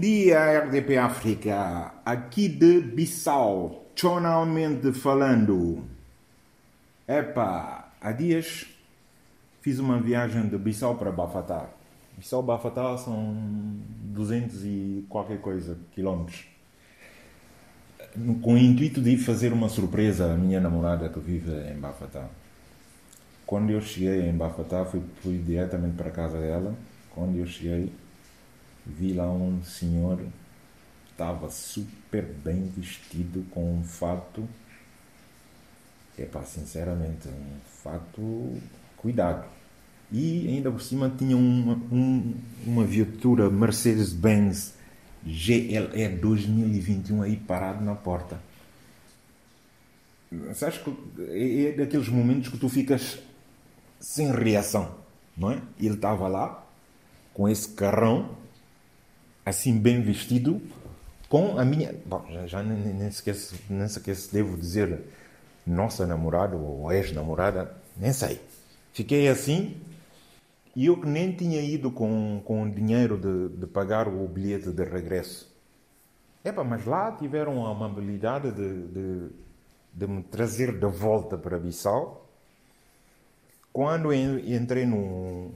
dia, RDP África. Aqui de Bissau, tonalmente falando. Epa, há dias fiz uma viagem de Bissau para Bafatá. Bissau Bafatá são 200 e qualquer coisa quilómetros. Com o intuito de fazer uma surpresa à minha namorada que vive em Bafatá. Quando eu cheguei em Bafatá, fui, fui diretamente para a casa dela. Quando eu cheguei, vi lá um senhor estava super bem vestido com um fato é pá, sinceramente um fato cuidado e ainda por cima tinha uma, um, uma viatura Mercedes-Benz GLE 2021 aí parado na porta sabes que é, é daqueles momentos que tu ficas sem reação não é? ele estava lá com esse carrão assim bem vestido, com a minha. Bom, já, já nem, nem, sequer, nem devo dizer nossa namorada ou ex-namorada, nem sei. Fiquei assim e eu que nem tinha ido com, com o dinheiro de, de pagar o bilhete de regresso. Epa, mas lá tiveram a amabilidade de, de, de me trazer de volta para Bissau. Quando entrei no,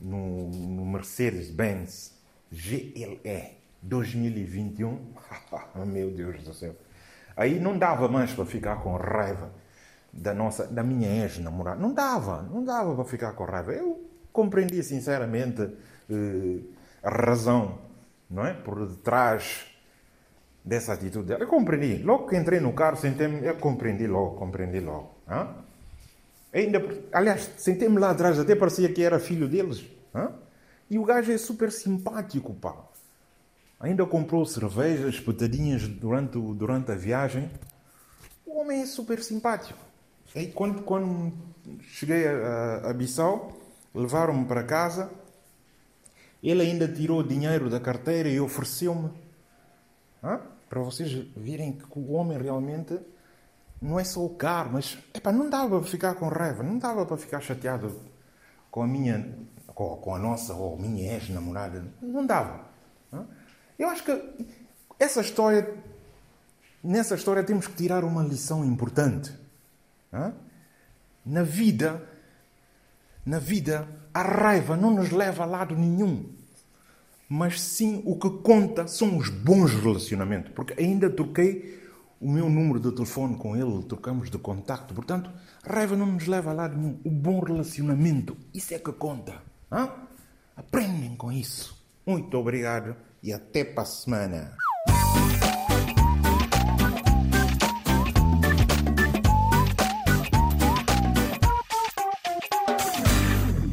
no, no Mercedes-Benz GLE 2021. Meu Deus do céu. Aí não dava mais para ficar com raiva da nossa, da minha ex-namorada. Não dava, não dava para ficar com raiva. Eu compreendi sinceramente eh, a razão, não é, por detrás dessa atitude dela. Eu compreendi. Logo que entrei no carro, sentei-me, eu compreendi logo, compreendi logo. Ainda, aliás, sentei-me lá atrás, até parecia que era filho deles. E o gajo é super simpático, pá. Ainda comprou cervejas, petadinhas durante, durante a viagem. O homem é super simpático. E quando, quando cheguei a, a Bissau, levaram-me para casa. Ele ainda tirou dinheiro da carteira e ofereceu-me. Para vocês verem que o homem realmente não é só o carro, mas não dava para ficar com raiva, não dava para ficar chateado com a minha com, com a nossa ou minha ex-namorada. Não dava. Eu acho que essa história, nessa história temos que tirar uma lição importante. Na vida, na vida, a raiva não nos leva a lado nenhum. Mas sim o que conta são os bons relacionamentos. Porque ainda troquei o meu número de telefone com ele, trocamos de contacto. Portanto, a raiva não nos leva a lado nenhum. O bom relacionamento, isso é que conta. Hã? Aprendem com isso. Muito obrigado e até para a semana.